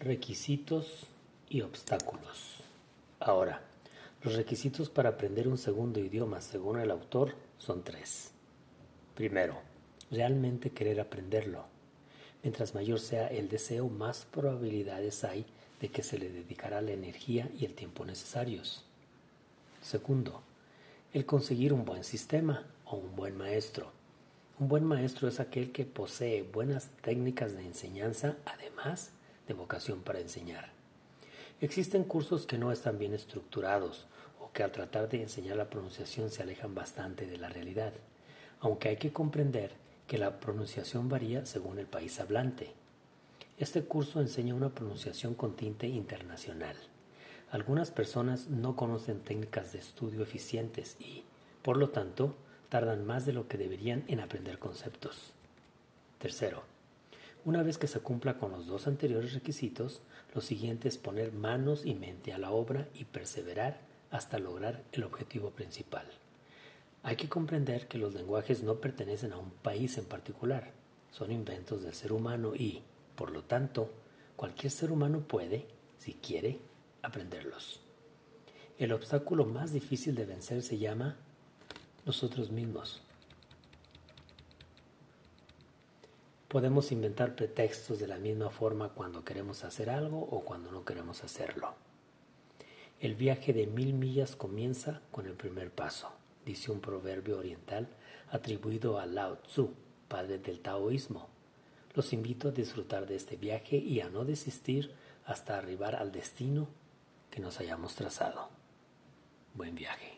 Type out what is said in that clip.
Requisitos y obstáculos. Ahora, los requisitos para aprender un segundo idioma, según el autor, son tres. Primero, realmente querer aprenderlo. Mientras mayor sea el deseo, más probabilidades hay de que se le dedicará la energía y el tiempo necesarios. Segundo, el conseguir un buen sistema o un buen maestro. Un buen maestro es aquel que posee buenas técnicas de enseñanza, además de vocación para enseñar. Existen cursos que no están bien estructurados o que al tratar de enseñar la pronunciación se alejan bastante de la realidad, aunque hay que comprender que la pronunciación varía según el país hablante. Este curso enseña una pronunciación con tinte internacional. Algunas personas no conocen técnicas de estudio eficientes y, por lo tanto, tardan más de lo que deberían en aprender conceptos. Tercero, una vez que se cumpla con los dos anteriores requisitos, lo siguiente es poner manos y mente a la obra y perseverar hasta lograr el objetivo principal. Hay que comprender que los lenguajes no pertenecen a un país en particular, son inventos del ser humano y, por lo tanto, cualquier ser humano puede, si quiere, aprenderlos. El obstáculo más difícil de vencer se llama nosotros mismos. Podemos inventar pretextos de la misma forma cuando queremos hacer algo o cuando no queremos hacerlo. El viaje de mil millas comienza con el primer paso, dice un proverbio oriental atribuido a Lao Tzu, padre del taoísmo. Los invito a disfrutar de este viaje y a no desistir hasta arribar al destino que nos hayamos trazado. Buen viaje.